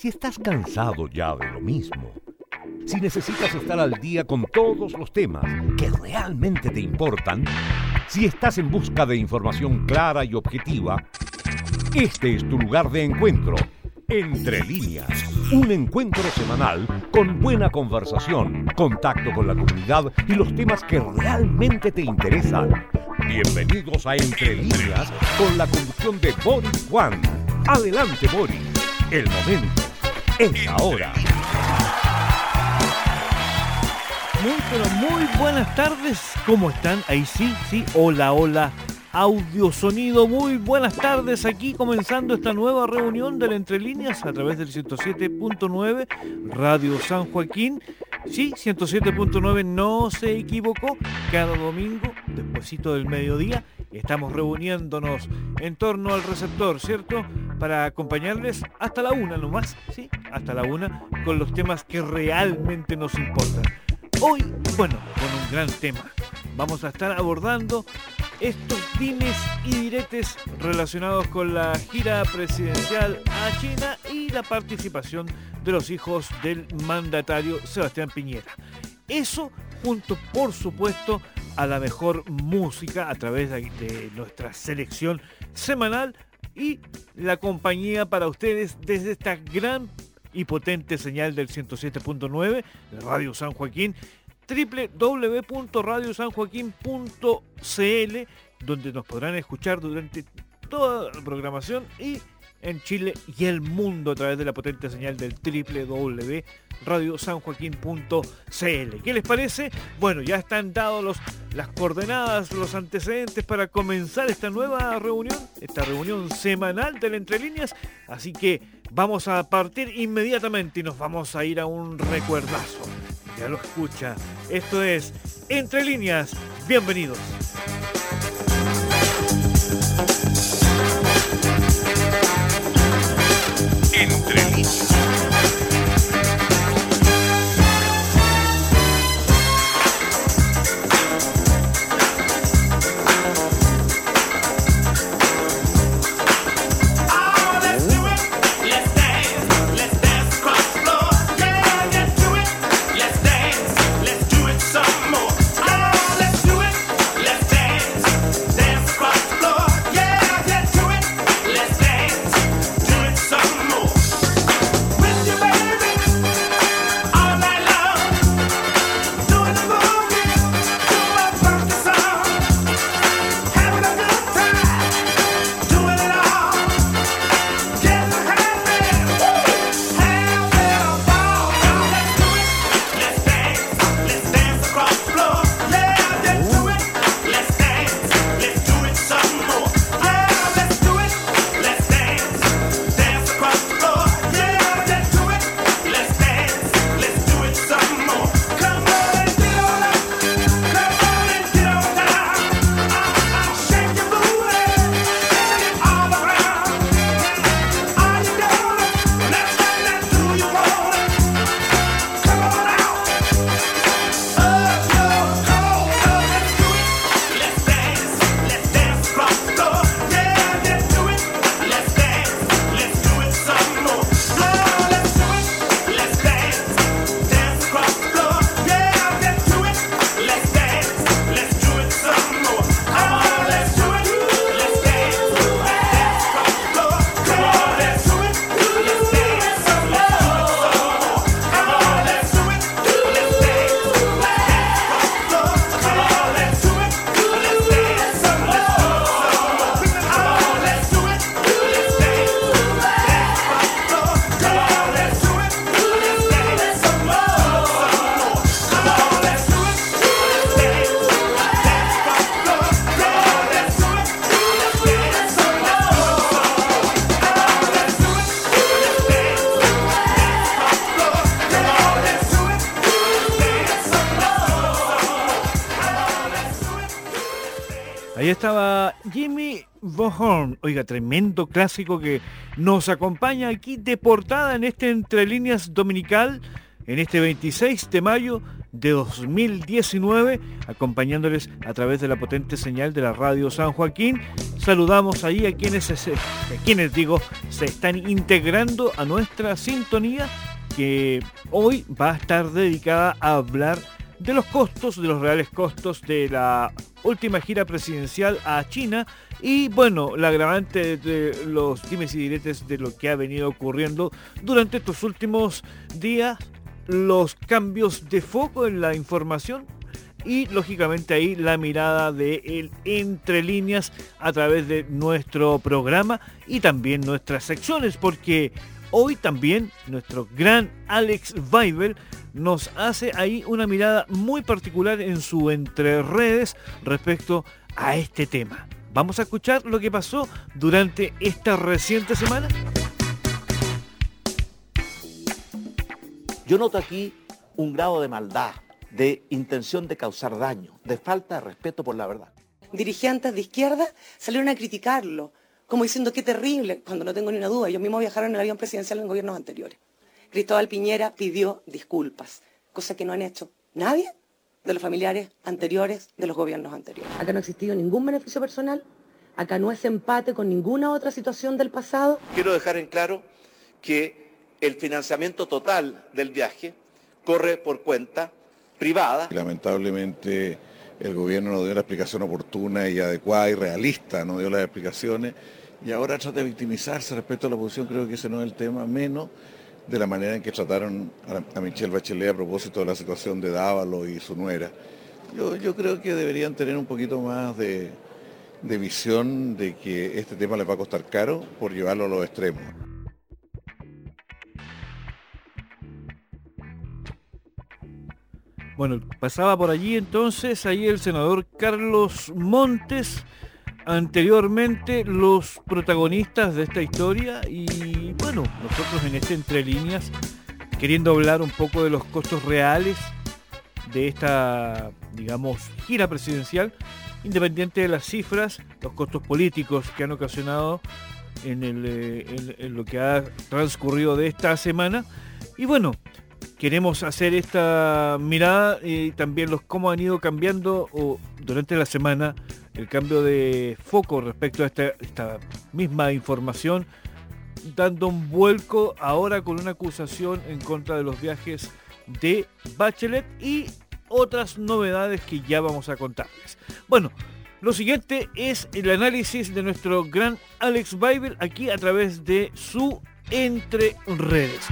Si estás cansado ya de lo mismo, si necesitas estar al día con todos los temas que realmente te importan, si estás en busca de información clara y objetiva, este es tu lugar de encuentro. Entre líneas, un encuentro semanal con buena conversación, contacto con la comunidad y los temas que realmente te interesan. Bienvenidos a Entre líneas con la conducción de Boris Juan. Adelante Boris, el momento es ahora. Muy, pero muy buenas tardes. ¿Cómo están? Ahí sí, sí. Hola, hola. Audio, sonido, muy buenas tardes. Aquí comenzando esta nueva reunión de la Entre Líneas a través del 107.9 Radio San Joaquín. Sí, 107.9 no se equivocó. Cada domingo, despuesito del mediodía, estamos reuniéndonos en torno al receptor, ¿cierto? Para acompañarles hasta la una nomás, ¿sí? Hasta la una con los temas que realmente nos importan. Hoy, bueno, con un gran tema. Vamos a estar abordando estos dimes y diretes relacionados con la gira presidencial a China y la participación de los hijos del mandatario Sebastián Piñera. Eso junto, por supuesto, a la mejor música a través de nuestra selección semanal y la compañía para ustedes desde esta gran y potente señal del 107.9 de Radio San Joaquín, www.radiosanjoaquín.cl, donde nos podrán escuchar durante toda la programación y en Chile y el mundo a través de la potente señal del www.radiosanjoaquín.cl. ¿Qué les parece? Bueno, ya están dados los, las coordenadas, los antecedentes para comenzar esta nueva reunión, esta reunión semanal de la Entre Líneas, así que vamos a partir inmediatamente y nos vamos a ir a un recuerdazo. Ya lo escucha, esto es Entre Líneas, bienvenidos. Oiga, tremendo clásico que nos acompaña aquí de portada en este Entre Líneas Dominical, en este 26 de mayo de 2019, acompañándoles a través de la potente señal de la radio San Joaquín. Saludamos ahí a quienes, a quienes digo, se están integrando a nuestra sintonía que hoy va a estar dedicada a hablar de los costos, de los reales costos de la última gira presidencial a China y bueno, la agravante de los dimes y diretes de lo que ha venido ocurriendo durante estos últimos días, los cambios de foco en la información y lógicamente ahí la mirada de el entre líneas a través de nuestro programa y también nuestras secciones porque hoy también nuestro gran Alex Weibel nos hace ahí una mirada muy particular en su entre redes respecto a este tema. Vamos a escuchar lo que pasó durante esta reciente semana. Yo noto aquí un grado de maldad, de intención de causar daño, de falta de respeto por la verdad. Dirigentes de izquierda salieron a criticarlo, como diciendo qué terrible, cuando no tengo ni una duda, ellos mismos viajaron en el avión presidencial en gobiernos anteriores. Cristóbal Piñera pidió disculpas, cosa que no han hecho nadie de los familiares anteriores de los gobiernos anteriores. Acá no ha existido ningún beneficio personal, acá no es empate con ninguna otra situación del pasado. Quiero dejar en claro que el financiamiento total del viaje corre por cuenta privada. Lamentablemente el gobierno no dio la explicación oportuna y adecuada y realista, no dio las explicaciones y ahora trata de victimizarse respecto a la oposición, creo que ese no es el tema, menos de la manera en que trataron a, Michelle Bachelet a propósito de la situación de Dávalo y su nuera. Yo, creo que deberían tener un poquito más de, de visión de que este tema les va a costar caro por llevarlo a los extremos. Bueno, pasaba por allí entonces ahí el senador Carlos Montes anteriormente los protagonistas de esta historia y bueno, nosotros en este Entre Líneas queriendo hablar un poco de los costos reales de esta, digamos, gira presidencial, independiente de las cifras, los costos políticos que han ocasionado en, eh, lo que ha transcurrido de esta semana. Y bueno, queremos hacer esta mirada y también los cómo han ido cambiando durante la semana el cambio de foco respecto a esta, misma información, dando un vuelco ahora con una acusación en contra de los viajes de Bachelet y otras novedades que ya vamos a contarles. Bueno, lo siguiente es el análisis de nuestro gran Alex Bible aquí a través de su Entre Redes.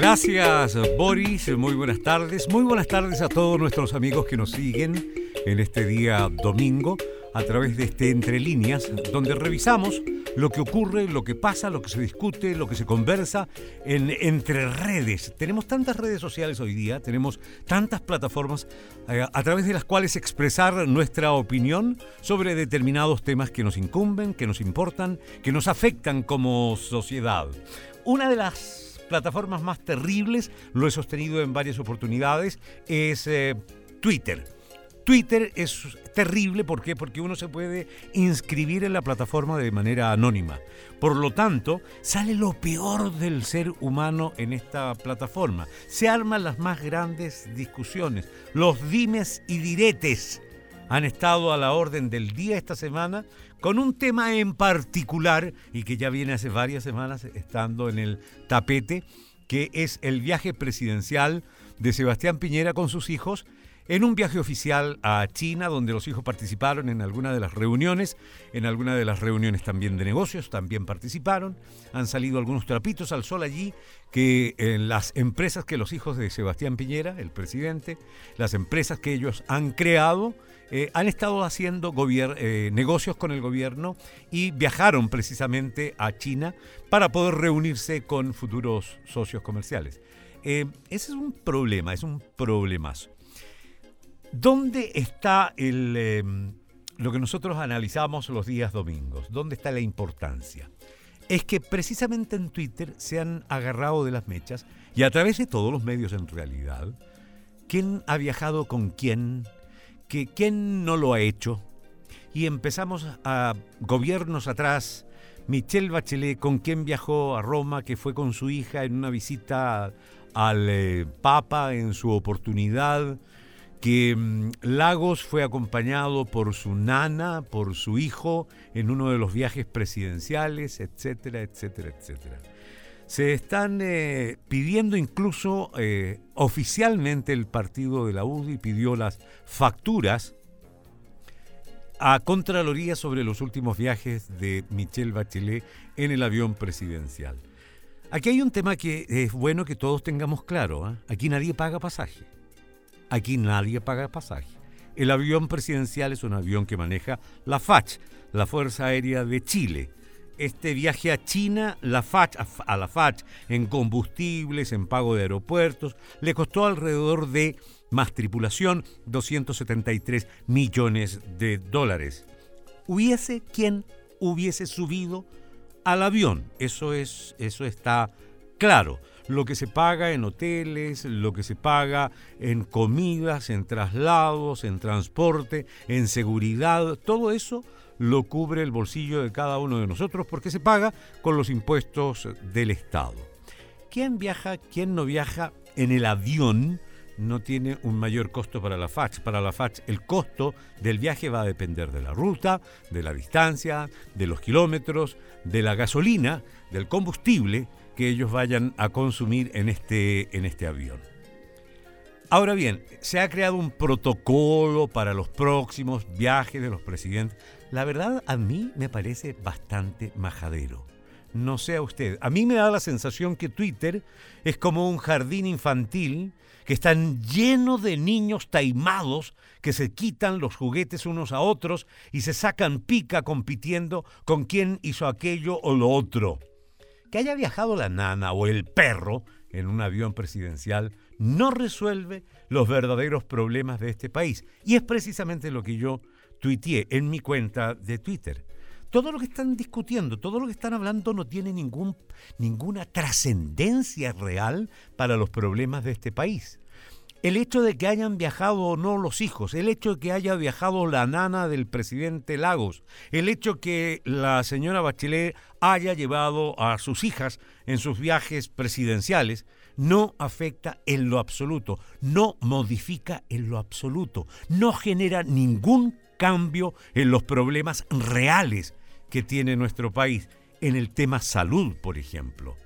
Gracias Boris, muy buenas tardes. Muy buenas tardes a todos nuestros amigos que nos siguen en este día domingo a través de este Entre Líneas, donde revisamos lo que ocurre, lo que pasa, lo que se discute, lo que se conversa en, entre redes. Tenemos tantas redes sociales hoy día, tenemos tantas plataformas eh, a través de las cuales expresar nuestra opinión sobre determinados temas que nos incumben, que nos importan, que nos afectan como sociedad. Una de las plataformas más terribles, lo he sostenido en varias oportunidades, es eh, Twitter. Twitter es terrible, ¿por? Porque uno se puede inscribir en la plataforma de manera anónima. Por lo tanto, sale lo peor del ser humano en esta plataforma. Se arman las más grandes discusiones, los dimes y diretes han estado a la orden del día esta semana con un tema en particular y que ya viene hace varias semanas estando en el tapete, que es el viaje presidencial de Sebastián Piñera con sus hijos en un viaje oficial a China, donde los hijos participaron en alguna de las reuniones, en alguna de las reuniones también de negocios, también participaron. Han salido algunos trapitos al sol allí, que en las empresas que los hijos de Sebastián Piñera, el presidente, las empresas que ellos han creado, eh, han estado haciendo eh, negocios con el gobierno y viajaron precisamente a China para poder reunirse con futuros socios comerciales. Eh, ese es un problema, es un problemazo. ¿Dónde está el, lo que nosotros analizamos los días domingos? ¿Dónde está la importancia? Es que precisamente en Twitter se han agarrado de las mechas y a través de todos los medios en realidad, quién ha viajado con quién, que quién no lo ha hecho y empezamos a gobiernos atrás, Michelle Bachelet, con quien viajó a Roma, que fue con su hija en una visita al eh, Papa en su oportunidad, que mm, Lagos fue acompañado por su nana, por su hijo, en uno de los viajes presidenciales, etcétera, etcétera, etcétera. Se están eh, pidiendo incluso eh, oficialmente el partido de la UDI pidió las facturas a Contraloría sobre los últimos viajes de Michelle Bachelet en el avión presidencial. Aquí hay un tema que es bueno que todos tengamos claro. ¿ah? Aquí nadie paga pasaje. Aquí nadie paga pasaje. El avión presidencial es un avión que maneja la FACH, la Fuerza Aérea de Chile este viaje a China, la FACH, a la FACH, en combustibles, en pago de aeropuertos, le costó alrededor de, más tripulación, 273 millones de dólares. ¿Hubiese quien hubiese subido al avión? Eso, es, eso está claro. Lo que se paga en hoteles, lo que se paga en comidas, en traslados, en transporte, en seguridad, todo eso lo cubre el bolsillo de cada uno de nosotros porque se paga con los impuestos del Estado. ¿Quién viaja, quién no viaja en el avión? no tiene un mayor costo para la FACH. Para la FACH el costo del viaje va a depender de la ruta, de la distancia, de los kilómetros, de la gasolina, del combustible que ellos vayan a consumir en este, en este avión. Ahora bien, se ha creado un protocolo para los próximos viajes de los presidentes. La verdad a mí me parece bastante majadero. No sé a usted. A mí me da la sensación que Twitter es como un jardín infantil que están lleno de niños taimados que se quitan los juguetes unos a otros y se sacan pica compitiendo con quién hizo aquello o lo otro. Que haya viajado la nana o el perro en un avión presidencial no resuelve los verdaderos problemas de este país. Y es precisamente lo que yo tuiteé en mi cuenta de Twitter. Todo lo que están discutiendo, todo lo que están hablando no tiene ningún, ninguna trascendencia real para los problemas de este país. El hecho de que hayan viajado o no los hijos, el hecho de que haya viajado la nana del presidente Lagos, el hecho que la señora Bachelet haya llevado a sus hijas en sus viajes presidenciales, no afecta en lo absoluto, no modifica en lo absoluto, no genera ningún cambio en los problemas reales que tiene nuestro país, en el tema salud, por ejemplo,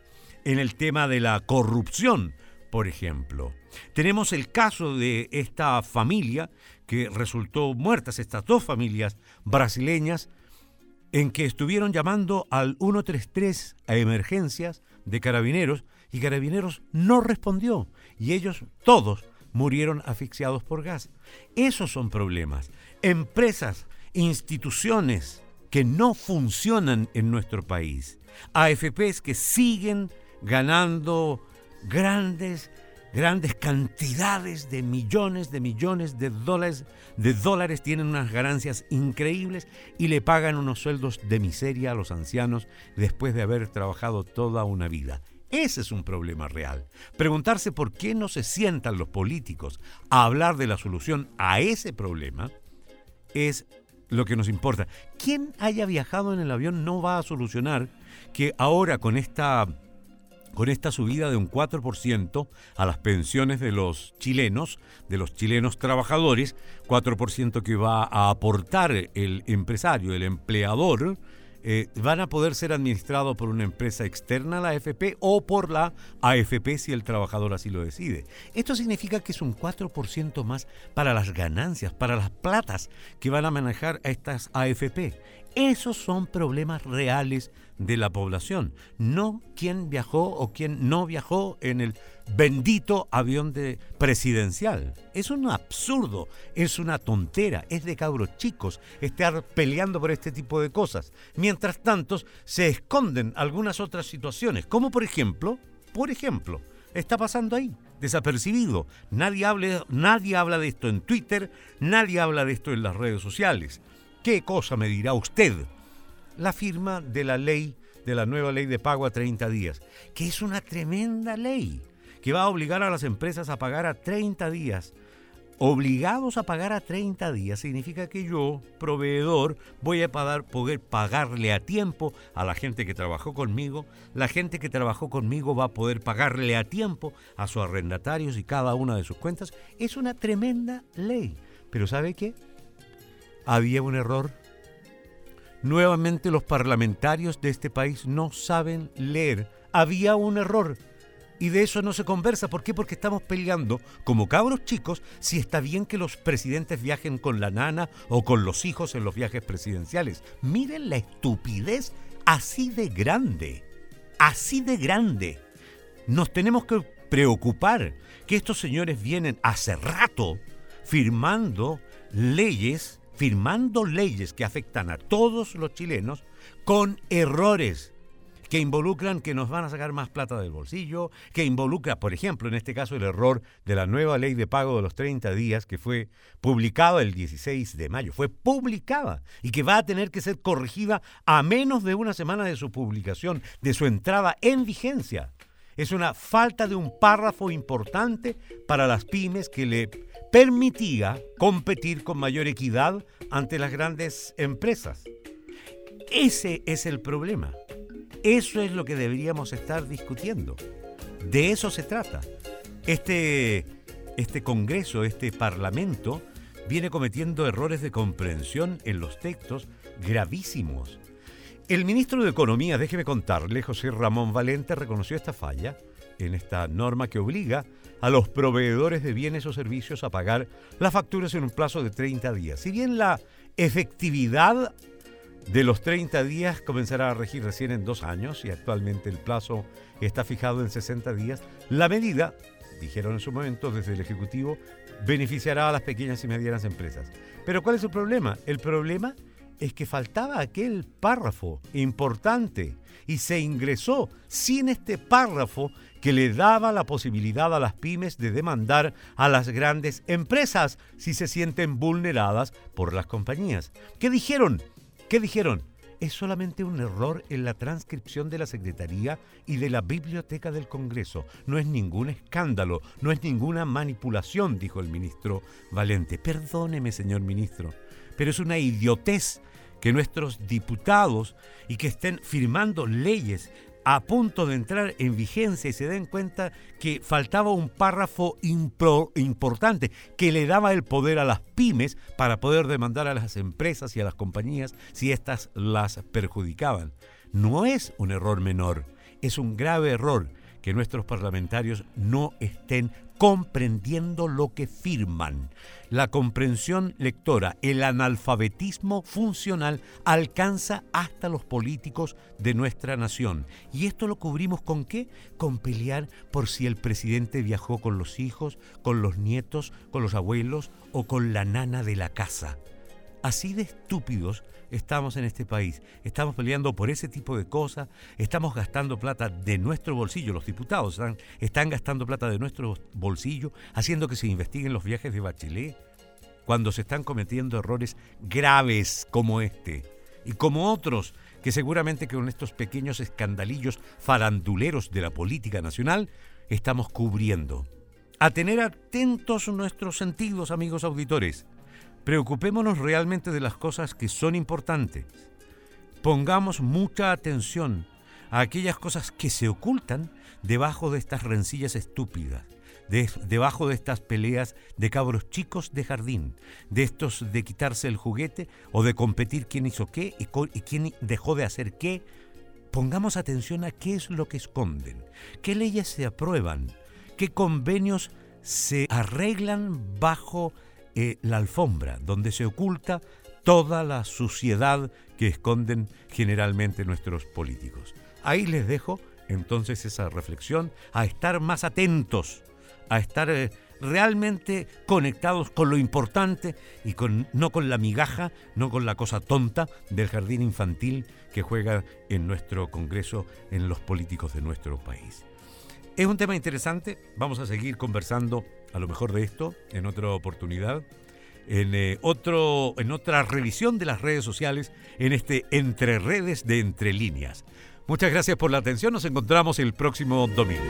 en el tema de la corrupción, por ejemplo. Tenemos el caso de esta familia que resultó muertas, estas dos familias brasileñas, en que estuvieron llamando al 133 a emergencias de carabineros y carabineros no respondió. Y ellos todos murieron asfixiados por gas. Esos son problemas empresas, instituciones que no funcionan en nuestro país, AFPs que siguen ganando grandes grandes cantidades de millones de millones de dólares de dólares tienen unas ganancias increíbles y le pagan unos sueldos de miseria a los ancianos después de haber trabajado toda una vida. Ese es un problema real. Preguntarse por qué no se sientan los políticos a hablar de la solución a ese problema es lo que nos importa. Quien haya viajado en el avión no va a solucionar que ahora con esta, con esta subida de un 4% a las pensiones de los chilenos, de los chilenos trabajadores, 4% que va a aportar el empresario, el empleador, eh, van a poder ser administrados por una empresa externa a la AFP o por la AFP si el trabajador así lo decide. Esto significa que es un 4% más para las ganancias, para las platas que van a manejar a estas AFP. Esos son problemas reales de la población, no quién viajó o quién no viajó en el bendito avión de presidencial. Es un absurdo, es una tontera, es de cabros chicos estar peleando por este tipo de cosas. Mientras tanto, se esconden algunas otras situaciones, como por ejemplo, por ejemplo, está pasando ahí, desapercibido. Nadie, nadie habla de esto en Twitter, nadie habla de esto en las redes sociales. ¿Qué cosa me dirá usted? La firma de la ley, de la nueva ley de pago a 30 días, que es una tremenda ley, que va a obligar a las empresas a pagar a 30 días obligados a pagar a 30 días significa que yo, proveedor, voy a poder pagarle a tiempo a la gente que trabajó conmigo, la gente que trabajó conmigo va a poder pagarle a tiempo a sus arrendatarios y cada una de sus cuentas. Es una tremenda ley. Pero ¿sabe qué? Había un error. Nuevamente los parlamentarios de este país no saben leer. Había un error y de eso no se conversa. ¿Por qué? Porque estamos peleando como cabros chicos si está bien que los presidentes viajen con la nana o con los hijos en los viajes presidenciales. Miren la estupidez así de grande. Así de grande. Nos tenemos que preocupar que estos señores vienen hace rato firmando leyes, firmando leyes que afectan a todos los chilenos con errores que involucran que nos van a sacar más plata del bolsillo, que involucra, por ejemplo, en este caso, el error de la nueva ley de pago de los 30 días que fue publicada el 16 de mayo. Fue publicada y que va a tener que ser corregida a menos de una semana de su publicación, de su entrada en vigencia. Es una falta de un párrafo importante para las pymes que le permitía competir con mayor equidad ante las grandes empresas. Ese es el problema. Eso es lo que deberíamos estar discutiendo. De eso se trata. Este, este Congreso, este Parlamento, viene cometiendo errores de comprensión en los textos gravísimos. El ministro de Economía, déjeme contarle, José Ramón Valente, reconoció esta falla en esta norma que obliga a los proveedores de bienes o servicios a pagar las facturas en un plazo de 30 días. Si bien la efectividad de los 30 días comenzará a regir recién en dos años y actualmente el plazo está fijado en 60 días. La medida, dijeron en su momento desde el Ejecutivo, beneficiará a las pequeñas y medianas empresas. Pero ¿cuál es el problema? El problema que faltaba aquel párrafo importante y se ingresó sin este párrafo que le daba la posibilidad a las pymes de demandar a las grandes empresas si se sienten vulneradas por las compañías. ¿Qué dijeron? ¿Qué dijeron? Es solamente un error en la transcripción de la Secretaría y de la Biblioteca del Congreso. No es ningún escándalo, no es ninguna manipulación, dijo el ministro Valente. Perdóneme, señor ministro, pero es una idiotez que nuestros diputados y que estén firmando leyes a punto de entrar en vigencia y se den cuenta que faltaba un párrafo importante que le daba el poder a las pymes para poder demandar a las empresas y a las compañías si éstas las perjudicaban. No es un error menor, es un grave error que nuestros parlamentarios no estén comprendiendo lo que firman. La comprensión lectora, el analfabetismo funcional alcanza hasta los políticos de nuestra nación. ¿Y esto lo cubrimos con qué? Con pelear por si el presidente viajó con los hijos, con los nietos, con los abuelos o con la nana de la casa. Así de estúpidos estamos en este país. Estamos peleando por ese tipo de cosas, estamos gastando plata de nuestro bolsillo, los diputados están, gastando plata de nuestro bolsillo, haciendo que se investiguen los viajes de Bachelet, cuando se están cometiendo errores graves como este y como otros que seguramente con estos pequeños escandalillos faranduleros de la política nacional estamos cubriendo. A tener atentos nuestros sentidos, amigos auditores. Preocupémonos realmente de las cosas que son importantes. Pongamos mucha atención a aquellas cosas que se ocultan debajo de estas rencillas estúpidas, debajo de estas peleas de cabros chicos de jardín, de estos de quitarse el juguete o de competir quién hizo qué y, y quién dejó de hacer qué. Pongamos atención a qué es lo que esconden, qué leyes se aprueban, qué convenios se arreglan bajo eh, la alfombra, donde se oculta toda la suciedad que esconden generalmente nuestros políticos. Ahí les dejo entonces esa reflexión, a estar más atentos, a estar eh, realmente conectados con lo importante y con, no con la migaja, no con la cosa tonta del jardín infantil que juega en nuestro Congreso, en los políticos de nuestro país. Es un tema interesante, vamos a seguir conversando a lo mejor de esto en otra oportunidad, en, eh, otro, en otra revisión de las redes sociales, en este Entre Redes de Entre Líneas. Muchas gracias por la atención, nos encontramos el próximo domingo.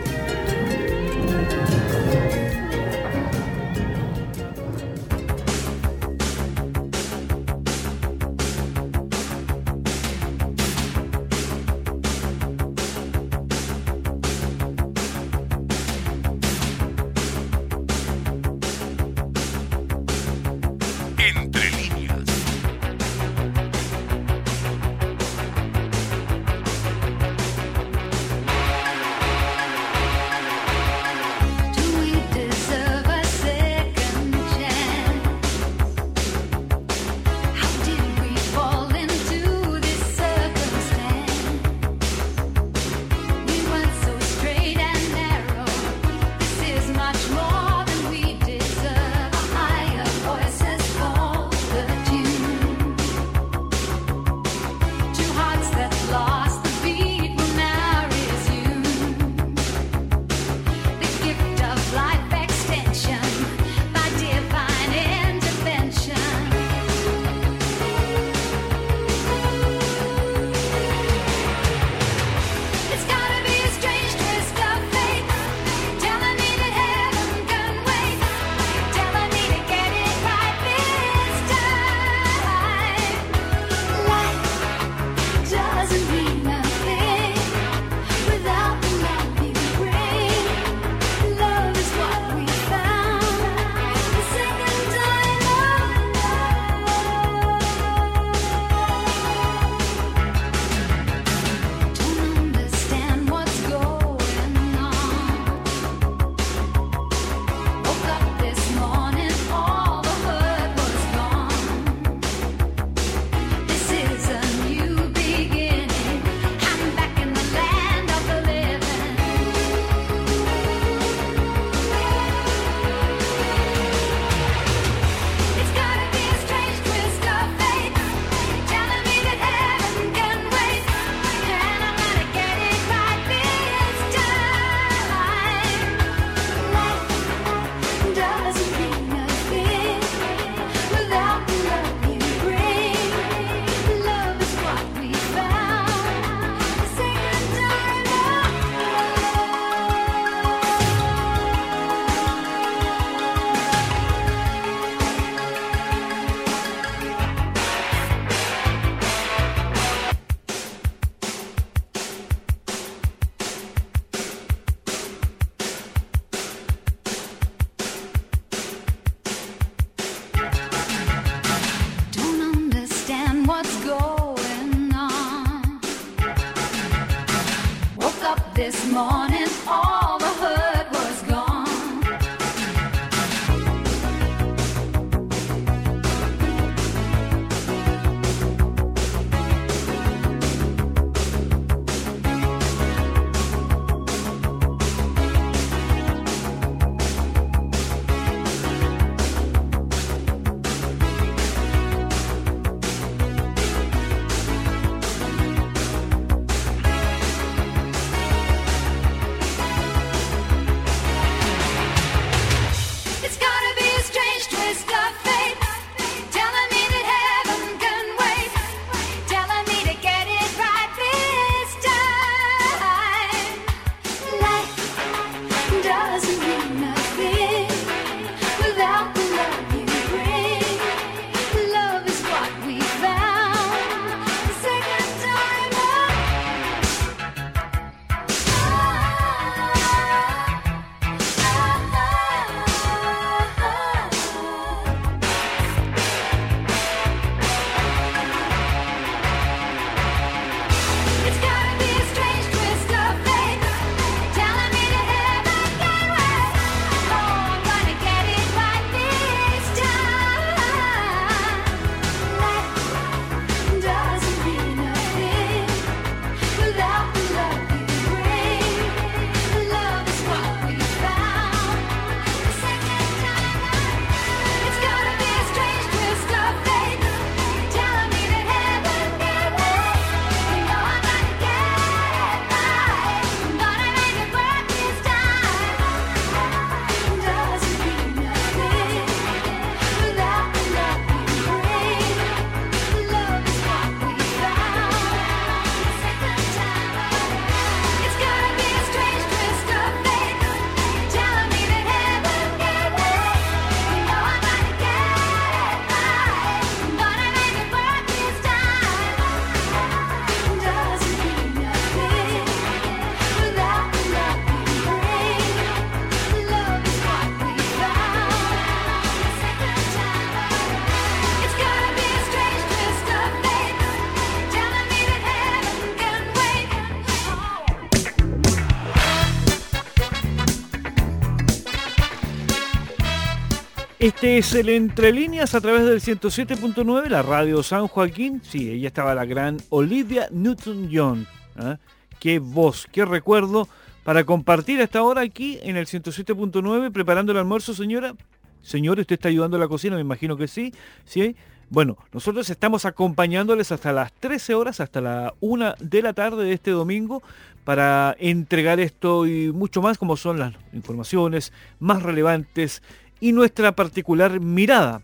Este es el Entre Líneas a través del 107.9, la radio San Joaquín. Sí, ella estaba la gran Olivia Newton-John. ¿ah? Qué voz, qué recuerdo para compartir hasta ahora aquí en el 107.9 preparando el almuerzo, señora. Señor, ¿usted está ayudando a la cocina? Me imagino que sí. ¿Sí? Bueno, nosotros estamos acompañándoles hasta las 13 horas, hasta la 1 de la tarde de este domingo, para entregar esto y mucho más, como son las informaciones más relevantes y nuestra particular mirada.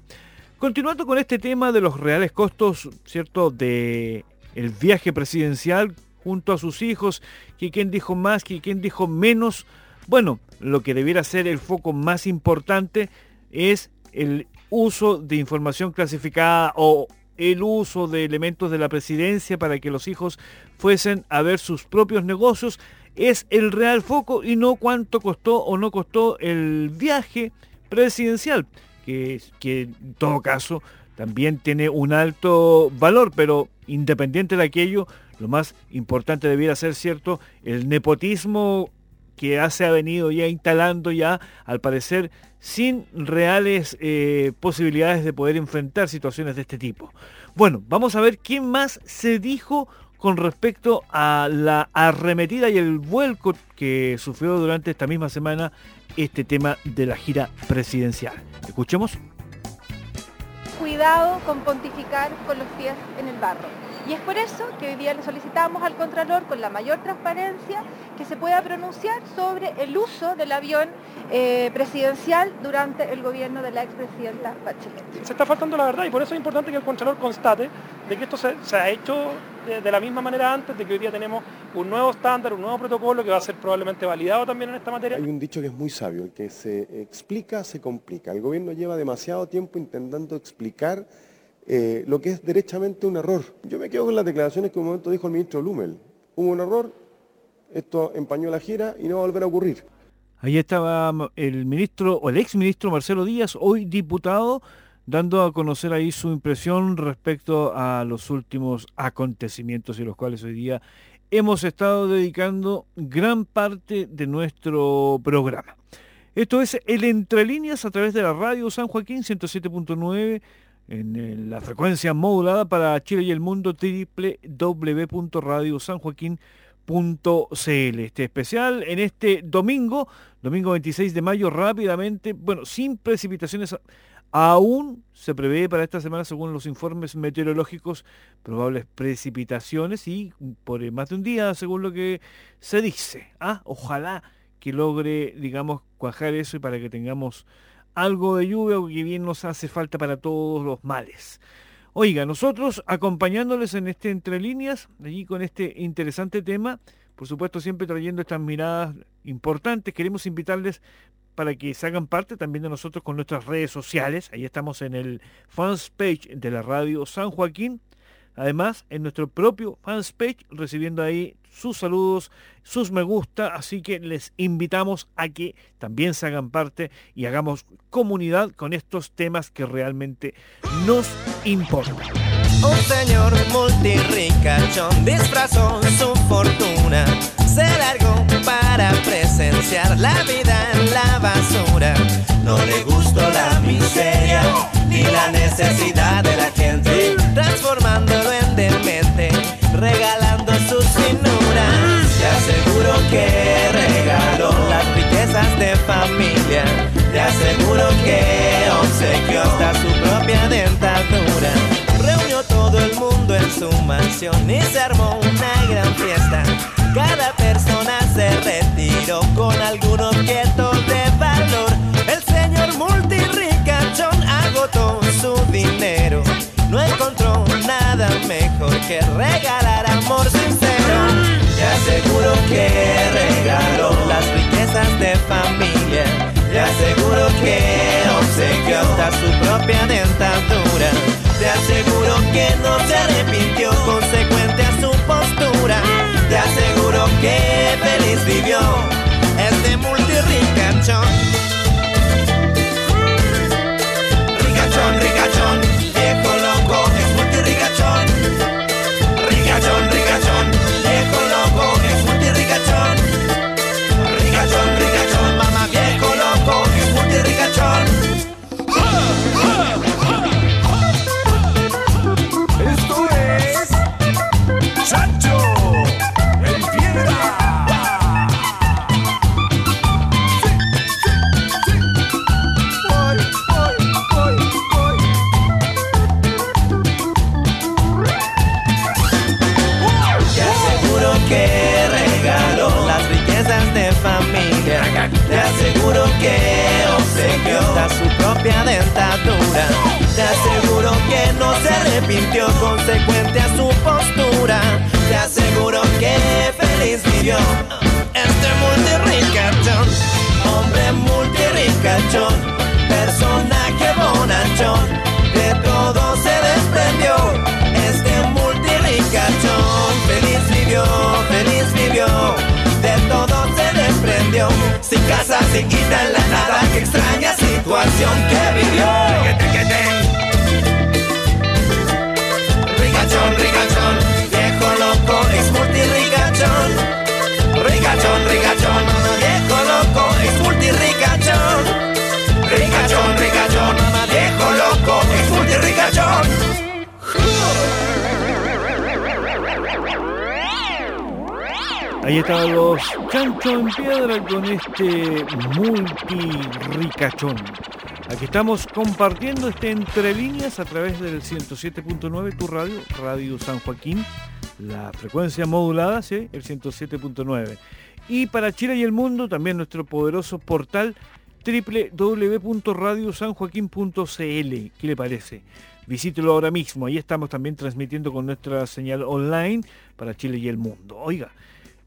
Continuando con este tema de los reales costos, ¿cierto?, de el viaje presidencial junto a sus hijos, que quién dijo más, que quién dijo menos. Bueno, lo que debiera ser el foco más importante es el uso de información clasificada o el uso de elementos de la presidencia para que los hijos fuesen a ver sus propios negocios es el real foco y no cuánto costó o no costó el viaje presidencial, que, que en todo caso también tiene un alto valor, pero independiente de aquello, lo más importante debiera ser, ¿cierto?, el nepotismo que se ha venido ya instalando ya, al parecer, sin reales eh, posibilidades de poder enfrentar situaciones de este tipo. Bueno, vamos a ver quién más se dijo con respecto a la arremetida y el vuelco que sufrió durante esta misma semana este tema de la gira presidencial. Escuchemos. Cuidado con pontificar con los pies en el barro. Y es por eso que hoy día le solicitamos al Contralor con la mayor transparencia que se pueda pronunciar sobre el uso del avión eh, presidencial durante el gobierno de la expresidenta Bachelet. Se está faltando la verdad y por eso es importante que el Contralor constate de que esto se, ha hecho de, la misma manera antes, de que hoy día tenemos un nuevo estándar, un nuevo protocolo que va a ser probablemente validado también en esta materia. Hay un dicho que es muy sabio, el que se explica, se complica. El gobierno lleva demasiado tiempo intentando explicar eh, lo que es derechamente un error. Yo me quedo con las declaraciones que un momento dijo el ministro Lumel. Hubo un error, esto empañó la gira y no va a volver a ocurrir. Ahí estaba el ministro o el ex ministro Marcelo Díaz, hoy diputado, dando a conocer ahí su impresión respecto a los últimos acontecimientos y los cuales hoy día hemos estado dedicando gran parte de nuestro programa. Esto es el Entre Líneas a través de la radio San Joaquín 107.9 en la frecuencia modulada para Chile y el mundo www.radiosanjoaquín.cl. Este especial en este domingo, domingo 26 de mayo, rápidamente, bueno, sin precipitaciones aún se prevé para esta semana, según los informes meteorológicos, probables precipitaciones y por más de un día, según lo que se dice. ¿ah? Ojalá que logre, digamos, cuajar eso y para que tengamos algo de lluvia que bien nos hace falta para todos los males. Oiga, nosotros acompañándoles en este Entre Líneas, allí con este interesante tema, por supuesto siempre trayendo estas miradas importantes, queremos invitarles para que se hagan parte también de nosotros con nuestras redes sociales. Ahí estamos en el fans page de la radio San Joaquín. Además, en nuestro propio fans page, recibiendo ahí sus saludos, sus me gusta, así que les invitamos a que también se hagan parte y hagamos comunidad con estos temas que realmente nos importan. Un señor multirricachón disfrazó su fortuna, se largó para presenciar la vida en la basura. No le gustó la miseria ni la necesidad de la gente, transformándolo en demente, regalando sus te aseguro que regaló las riquezas de familia. Te aseguro que obsequió hasta su propia dentadura. Reunió todo el mundo en su mansión y se armó una gran fiesta. Cada persona se retiró con algún objeto de valor. El señor multirricachón agotó su dinero. No encontró nada mejor que regalar amor sincero. Te aseguro que regaló las riquezas de familia. Te aseguro que obsequió hasta su propia dentadura. Arrepintió consecuente a su postura. Te aseguro que feliz vivió este multirricachón, hombre multirricachón, personaje bonachón, de todo se desprendió. Este multirricachón, feliz vivió, feliz vivió, de todo se desprendió. Sin casa, sin quita la nada, que extraña situación que vivió. Ricachón, ricachón, viejo loco, es multirricachón. Ricachón, ricachón, viejo loco, es multirricachón. Ricachón, ricachón, viejo loco, es multirricachón. Ahí estaban los chancho en piedra con este multirricachón. Aquí estamos compartiendo este entre líneas a través del 107.9 tu radio, Radio San Joaquín, la frecuencia modulada, sí, el 107.9. Y para Chile y el mundo también nuestro poderoso portal www.radiosanjoaquín.cl. ¿Qué le parece? Visítelo ahora mismo. Ahí estamos también transmitiendo con nuestra señal online para Chile y el mundo. Oiga,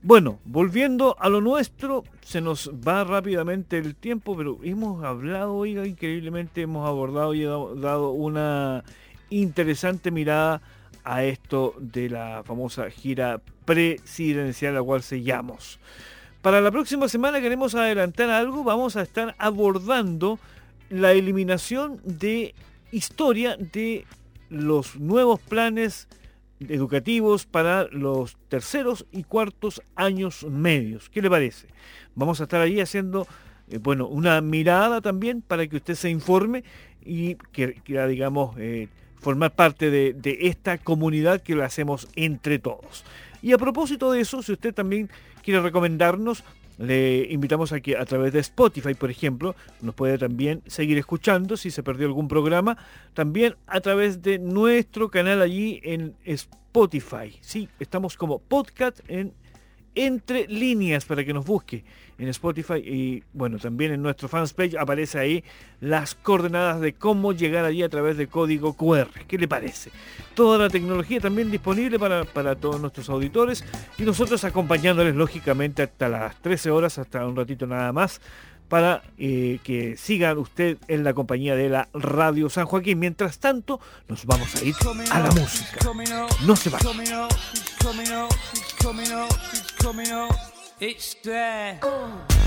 bueno, volviendo a lo nuestro, se nos va rápidamente el tiempo, pero hemos hablado, oiga, increíblemente hemos abordado y dado una interesante mirada a esto de la famosa gira presidencial a la cual sellamos. Para la próxima semana queremos adelantar algo, vamos a estar abordando la eliminación de historia de los nuevos planes educativos para los terceros y cuartos años medios. ¿Qué le parece? Vamos a estar ahí haciendo, eh, bueno, una mirada también para que usted se informe y que digamos, eh, formar parte de, de esta comunidad que lo hacemos entre todos. Y a propósito de eso, si usted también quiere recomendarnos, le invitamos a que a través de Spotify, por ejemplo, nos puede también seguir escuchando si se perdió algún programa. También a través de nuestro canal allí en Spotify. Sí, estamos como podcast en entre líneas para que nos busque en Spotify y bueno, también en nuestro fanpage aparece ahí las coordenadas de cómo llegar allí a través de código QR. ¿Qué le parece? Toda la tecnología también disponible para, para todos nuestros auditores y nosotros acompañándoles lógicamente hasta las 13 horas, hasta un ratito nada más para eh, que sigan usted en la compañía de la Radio San Joaquín. Mientras tanto, nos vamos a ir a la música. No se vayan. It's there. You've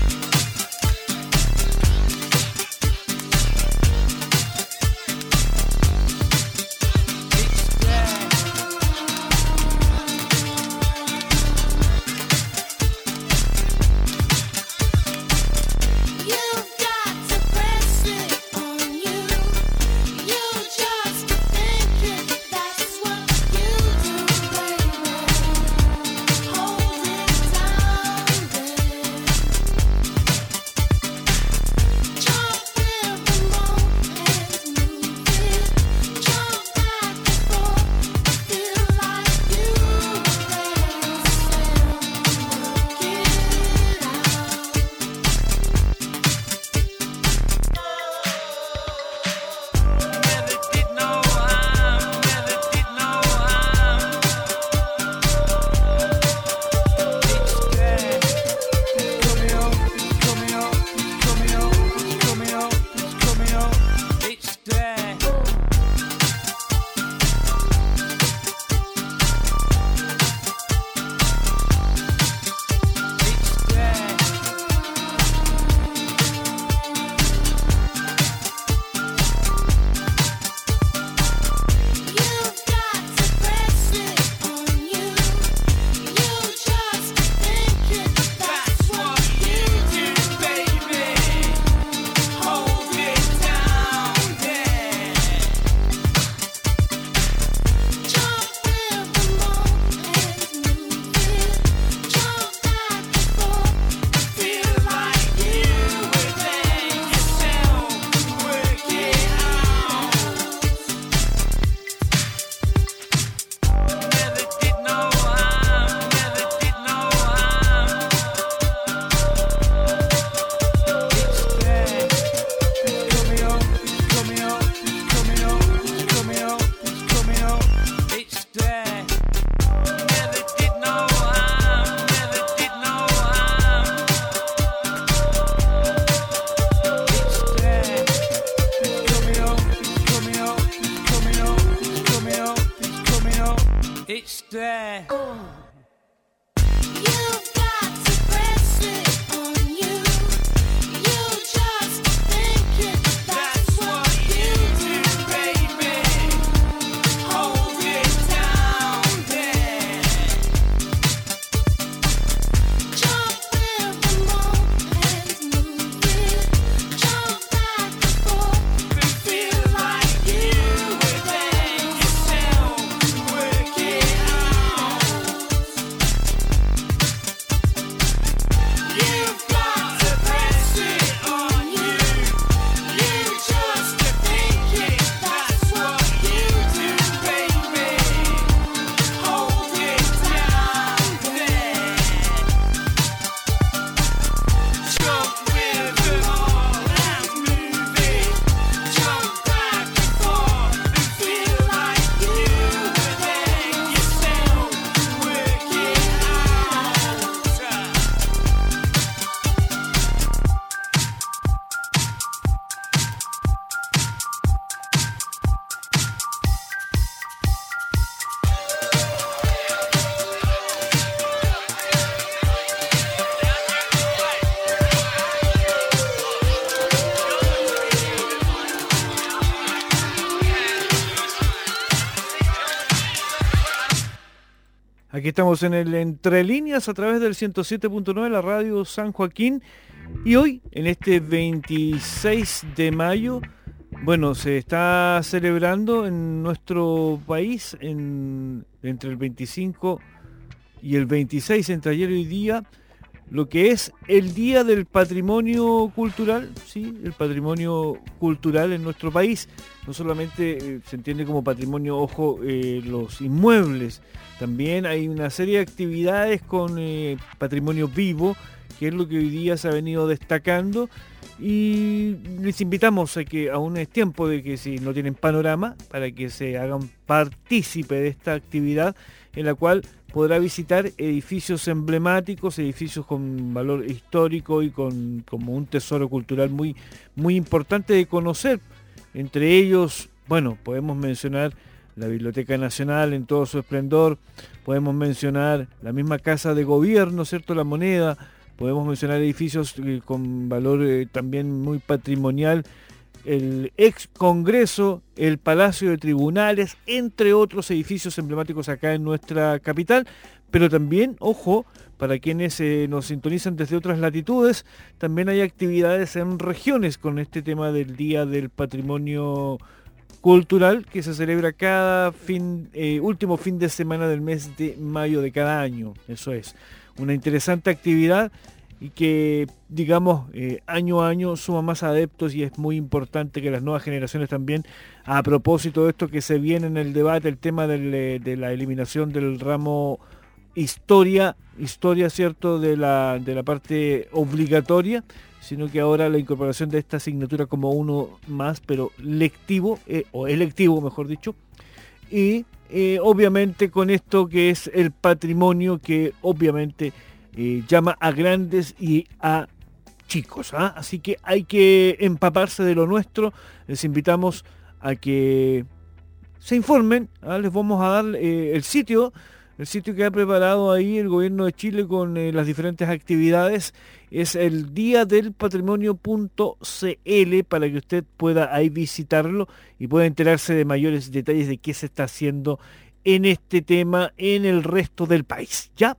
Aquí estamos en el Entre Líneas a través del 107.9, la radio San Joaquín. Y hoy, en este 26 de mayo, bueno, se está celebrando en nuestro país, en- entre el 25 y el 26, entre ayer y hoy día, lo que es el Día del Patrimonio Cultural, sí, el patrimonio cultural en nuestro país. No solamente eh, se entiende como patrimonio, ojo, eh, los inmuebles, también hay una serie de actividades con eh, patrimonio vivo, que es lo que hoy día se ha venido destacando. Y les invitamos a que aún es tiempo de que si no tienen panorama, para que se hagan partícipe de esta actividad en la cual podrá visitar edificios emblemáticos, edificios con valor histórico y con como un tesoro cultural muy, muy importante de conocer. Entre ellos, bueno, podemos mencionar la Biblioteca Nacional en todo su esplendor, podemos mencionar la misma Casa de Gobierno, ¿cierto? La moneda, podemos mencionar edificios eh, con valor eh, también muy patrimonial, el ex Congreso, el Palacio de Tribunales, entre otros edificios emblemáticos acá en nuestra capital, pero también, ojo, para quienes eh, nos sintonizan desde otras latitudes, también hay actividades en regiones con este tema del Día del Patrimonio Cultural que se celebra cada fin, eh, último fin de semana del mes de mayo de cada año. Eso es una interesante actividad y que, digamos, eh, año a año suma más adeptos y es muy importante que las nuevas generaciones también, a propósito de esto que se viene en el debate, el tema eh, de la eliminación del ramo historia, historia, ¿cierto?, de la, de la parte obligatoria, sino que ahora la incorporación de esta asignatura como uno más, pero lectivo, eh, o electivo, mejor dicho, y eh, obviamente con esto que es el patrimonio que obviamente eh, llama a grandes y a chicos. ¿ah? Así que hay que empaparse de lo nuestro. Les invitamos a que se informen. ¿ah? Les vamos a dar eh, el sitio, el sitio que ha preparado ahí el gobierno de Chile con eh, las diferentes actividades. Es el día del patrimonio.cl para que usted pueda ahí visitarlo y pueda enterarse de mayores detalles de qué se está haciendo en este tema en el resto del país. ¿Ya?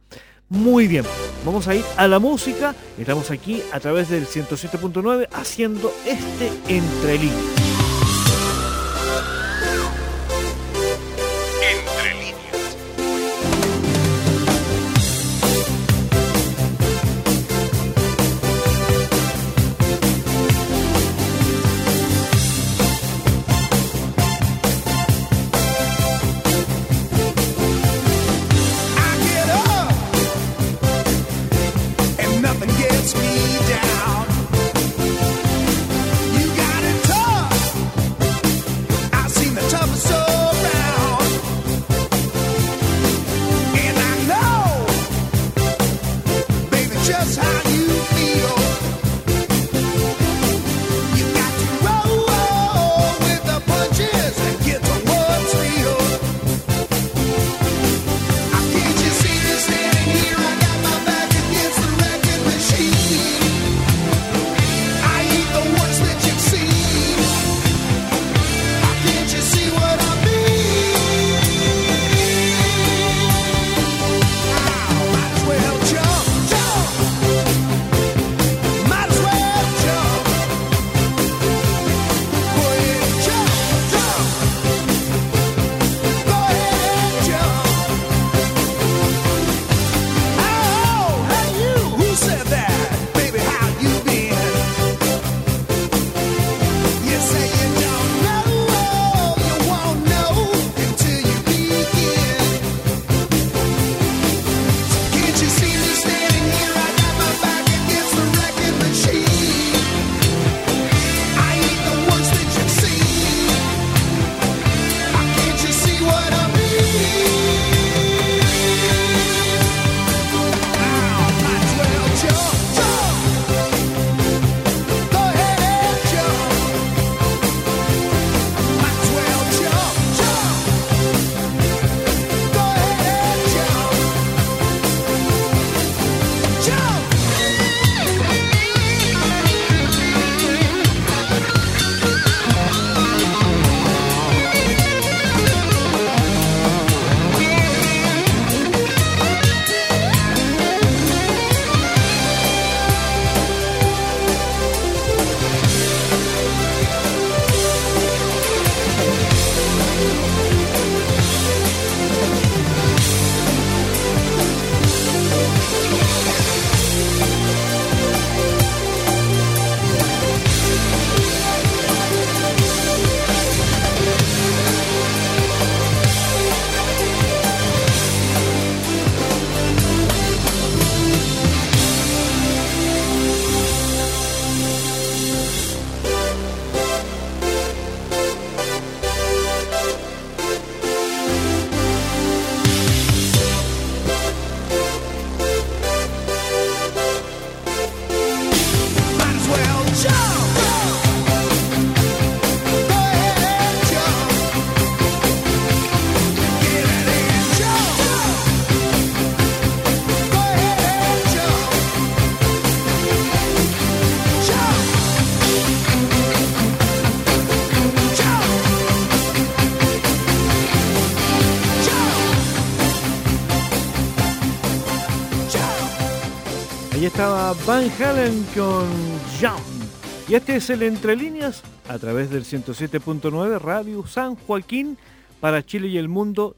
Muy bien, vamos a ir a la música. Estamos aquí a través del 107.9 haciendo este entre. Van Halen con Jump. Y este es el Entre Líneas a través del 107.9 Radio San Joaquín para Chile y el mundo,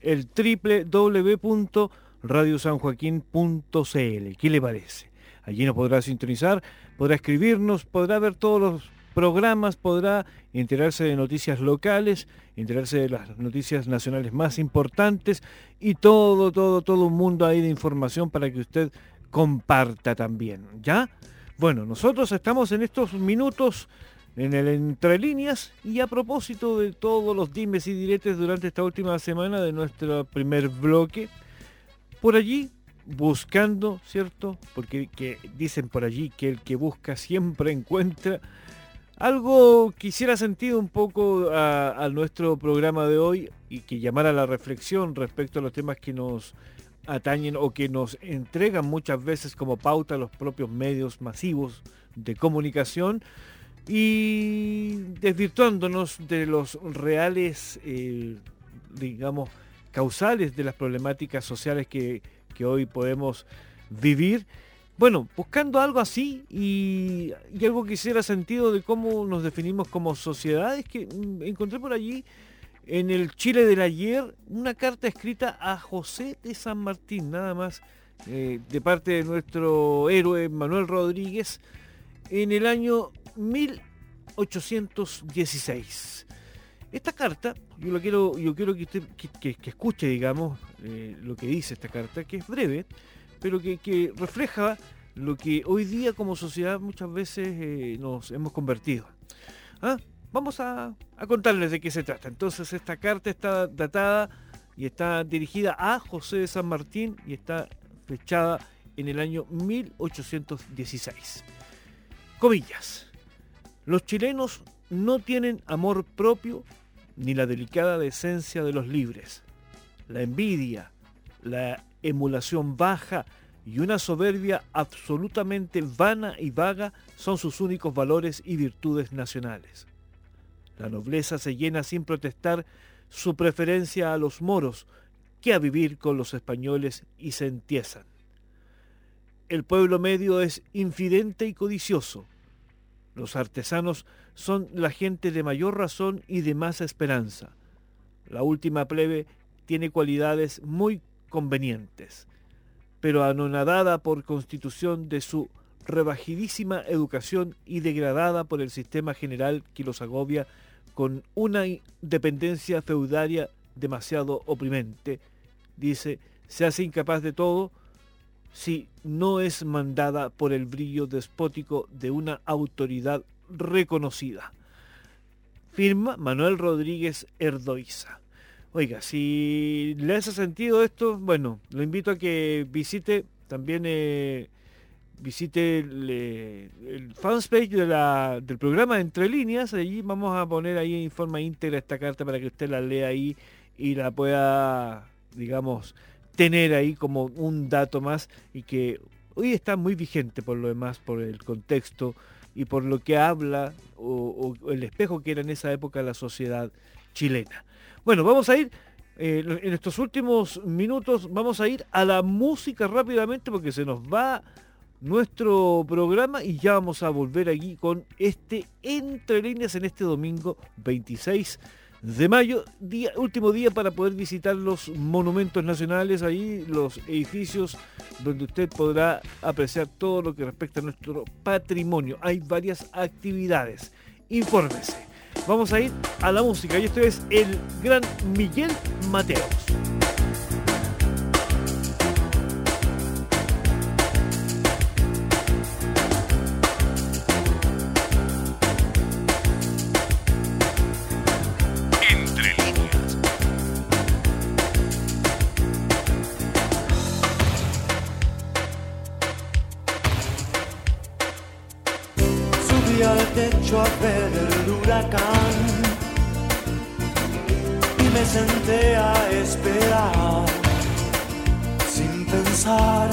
el www.radiosanjoaquín.cl. ¿Qué le parece? Allí nos podrá sintonizar, podrá escribirnos, podrá ver todos los programas, podrá enterarse de noticias locales, enterarse de las noticias nacionales más importantes y todo, todo, todo un mundo ahí de información para que usted comparta también. ¿Ya? Bueno, nosotros estamos en estos minutos en el Entre Líneas y a propósito de todos los dimes y diretes durante esta última semana de nuestro primer bloque, por allí buscando, ¿cierto? Porque que dicen por allí que el que busca siempre encuentra. Algo quisiera sentir un poco a, nuestro programa de hoy y que llamara la reflexión respecto a los temas que nos atañen o que nos entregan muchas veces como pauta los propios medios masivos de comunicación y desvirtuándonos de los reales, eh, digamos, causales de las problemáticas sociales que, que hoy podemos vivir. Bueno, buscando algo así y, y algo que hiciera sentido de cómo nos definimos como sociedades, que mm, encontré por allí en el Chile del ayer una carta escrita a José de San Martín, nada más, eh, de parte de nuestro héroe Manuel Rodríguez, en el año 1816. Esta carta, yo, lo quiero, yo quiero que escuche, digamos, eh, lo que dice esta carta, que es breve, pero que, que refleja lo que hoy día como sociedad muchas veces eh, nos hemos convertido. ¿Ah? Vamos a, contarles de qué se trata. Entonces esta carta está datada y está dirigida a José de San Martín y está fechada en el año 1816. Comillas. Los chilenos no tienen amor propio ni la delicada decencia de los libres. La envidia, la emulación baja y una soberbia absolutamente vana y vaga son sus únicos valores y virtudes nacionales. La nobleza se llena sin protestar su preferencia a los moros que a vivir con los españoles y se entiezan. El pueblo medio es infidente y codicioso. Los artesanos son la gente de mayor razón y de más esperanza. La última plebe tiene cualidades muy convenientes, pero anonadada por constitución de su rebajidísima educación y degradada por el sistema general que los agobia con una dependencia feudaria demasiado oprimente, dice, se hace incapaz de todo si no es mandada por el brillo despótico de una autoridad reconocida. Firma Manuel Rodríguez Erdoiza. Oiga, si le hace sentido esto, bueno, lo invito a que visite también eh, visite el, el la- del programa Entre Líneas. Allí vamos a poner ahí en forma íntegra esta carta para que usted la lea ahí y la pueda, digamos, tener ahí como un dato más y que hoy está muy vigente por lo demás, por el contexto y por lo que habla o, o el espejo que era en esa época la sociedad chilena. Bueno, vamos a ir, eh, en estos últimos minutos, vamos a ir a la música rápidamente porque se nos va nuestro programa y ya vamos a volver aquí con este Entre Líneas en este domingo 26 de mayo, día, último día para poder visitar los monumentos nacionales, ahí los edificios donde usted podrá apreciar todo lo que respecta a nuestro patrimonio. Hay varias actividades. Infórmese. Vamos a ir a la música y esto es el gran Miguel Mateos. Al techo a ver el huracán y me senté a esperar sin pensar.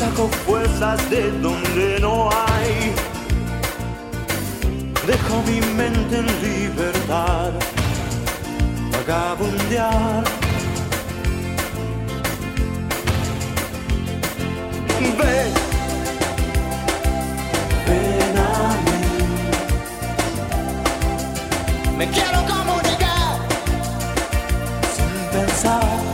Saco fuerzas de donde no hay. Dejo mi mente en libertad, vagabundear Me quiero comunicar sin pensar.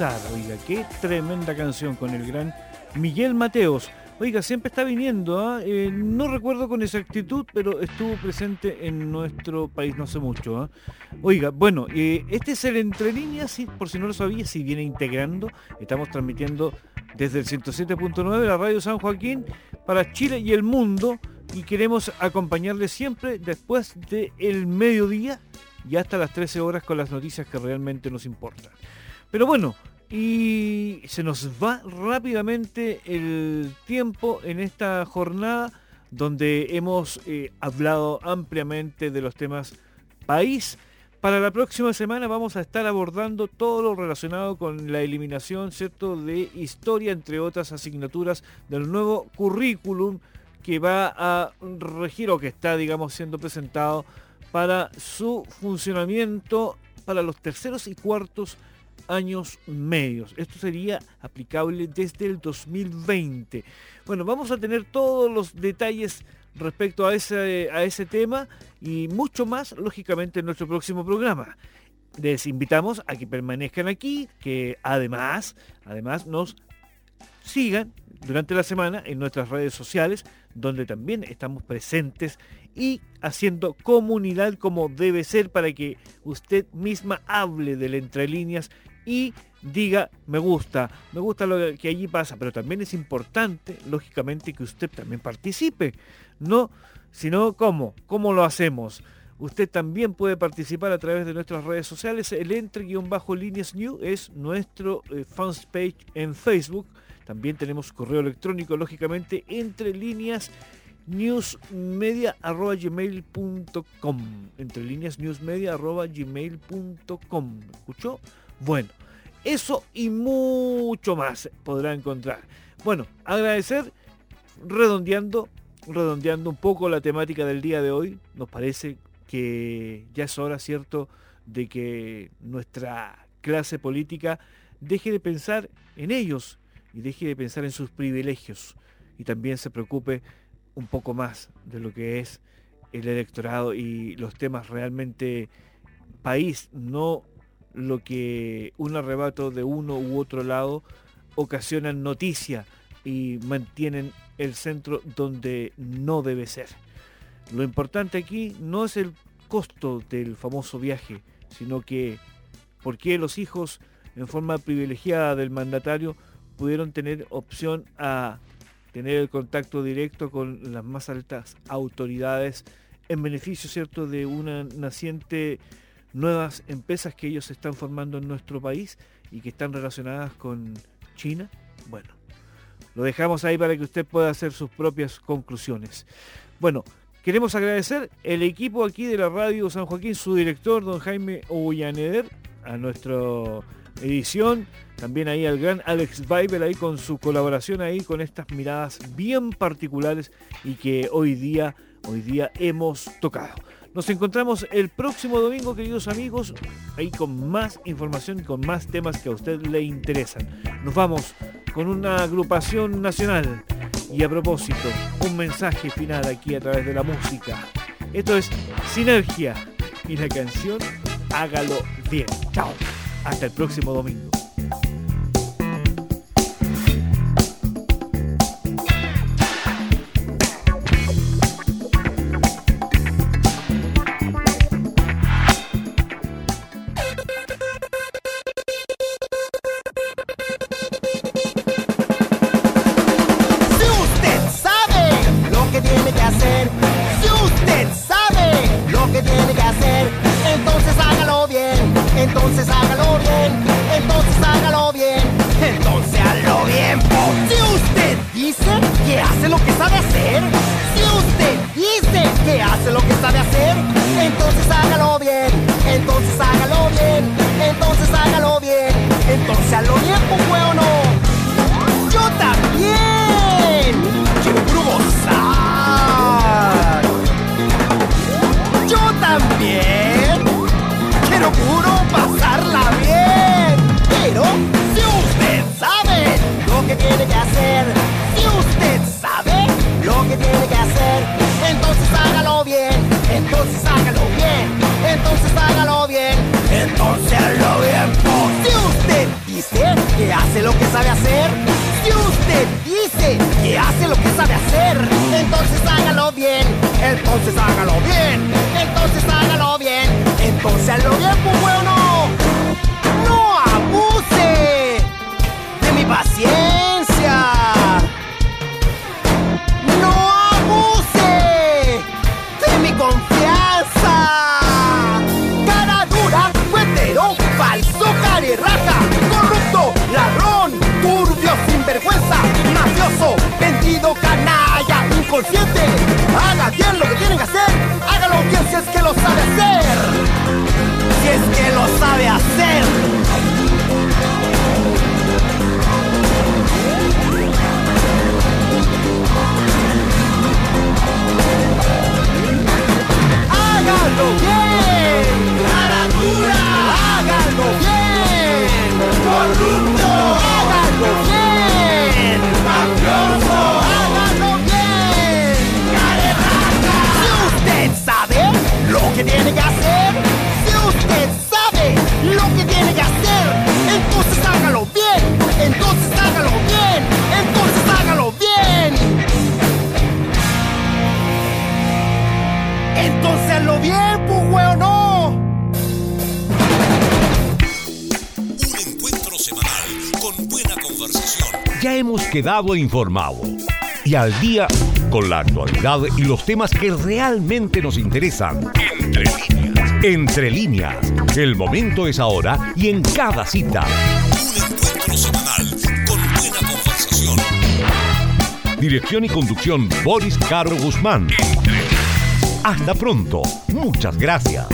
Oiga, qué tremenda canción con el gran Miguel Mateos. Oiga, siempre está viniendo, ¿ah? Eh, no recuerdo con exactitud, pero estuvo presente en nuestro país no hace mucho. ¿ah? Oiga, bueno, eh, este es el Entre Líneas, por si no lo sabía, si viene integrando, estamos transmitiendo desde el 107.9 de la Radio San Joaquín para Chile y el mundo y queremos acompañarle siempre después del mediodía y hasta las 13 horas con las noticias que realmente nos importan. Pero bueno, y se nos va rápidamente el tiempo en esta jornada donde hemos eh, hablado ampliamente de los temas país. Para la próxima semana vamos a estar abordando todo lo relacionado con la eliminación, ¿cierto?, de historia, entre otras asignaturas del nuevo currículum que va a regir o que está, digamos, siendo presentado para su funcionamiento para los terceros y cuartos años medios. Esto sería aplicable desde el 2020. Bueno, vamos a tener todos los detalles respecto a ese, a ese tema y mucho más, lógicamente, en nuestro próximo programa. Les invitamos a que permanezcan aquí, que además, además nos sigan durante la semana en nuestras redes sociales, donde también estamos presentes y haciendo comunidad como debe ser para que usted misma hable del entre líneas y diga me gusta, me gusta lo que allí pasa, pero también es importante, lógicamente, que usted también participe. No sino cómo, cómo lo hacemos. Usted también puede participar a través de nuestras redes sociales. El entre-líneas new es nuestro eh, fans page en Facebook. También tenemos correo electrónico, lógicamente, entre líneas newsmedia.gmail.com entre líneas newsmedia.gmail.com ¿Escuchó? Bueno, eso y mucho más podrá encontrar. Bueno, agradecer, redondeando, redondeando un poco la temática del día de hoy. Nos parece que ya es hora, ¿cierto?, de que nuestra clase política deje de pensar en ellos y deje de pensar en sus privilegios y también se preocupe un poco más de lo que es el electorado y los temas realmente país, no lo que un arrebato de uno u otro lado ocasionan noticia y mantienen el centro donde no debe ser. Lo importante aquí no es el costo del famoso viaje, sino que por qué los hijos en forma privilegiada del mandatario pudieron tener opción a tener el contacto directo con las más altas autoridades en beneficio cierto de una naciente nuevas empresas que ellos están formando en nuestro país y que están relacionadas con China. Bueno, lo dejamos ahí para que usted pueda hacer sus propias conclusiones. Bueno, queremos agradecer el equipo aquí de la radio San Joaquín, su director, don Jaime Ullaneder, a nuestra edición, también ahí al gran Alex Bible ahí con su colaboración ahí con estas miradas bien particulares y que hoy día, hoy día hemos tocado. Nos encontramos el próximo domingo, queridos amigos, ahí con más información y con más temas que a usted le interesan. Nos vamos con una agrupación nacional y a propósito, un mensaje final aquí a través de la música. Esto es Sinergia y la canción Hágalo bien. Chao. Hasta el próximo domingo. Canalla, inconsciente. Haga bien lo que tienen que hacer, hágalo bien si es que lo sabe hacer. Si es que lo sabe hacer. Hágalo bien, dura. Hágalo bien, corrupto. Que tiene que hacer, si usted sabe lo que tiene que hacer, entonces hágalo bien, entonces hágalo bien, entonces hágalo bien. Entonces hazlo bien, pues weón, no. Un encuentro semanal con buena conversación. Ya hemos quedado informados y al día con la actualidad y los temas que realmente nos interesan. Entre líneas. Entre líneas. El momento es ahora y en cada cita. Un encuentro semanal con buena conversación. Dirección y conducción Boris Caro Guzmán. Hasta pronto. Muchas gracias.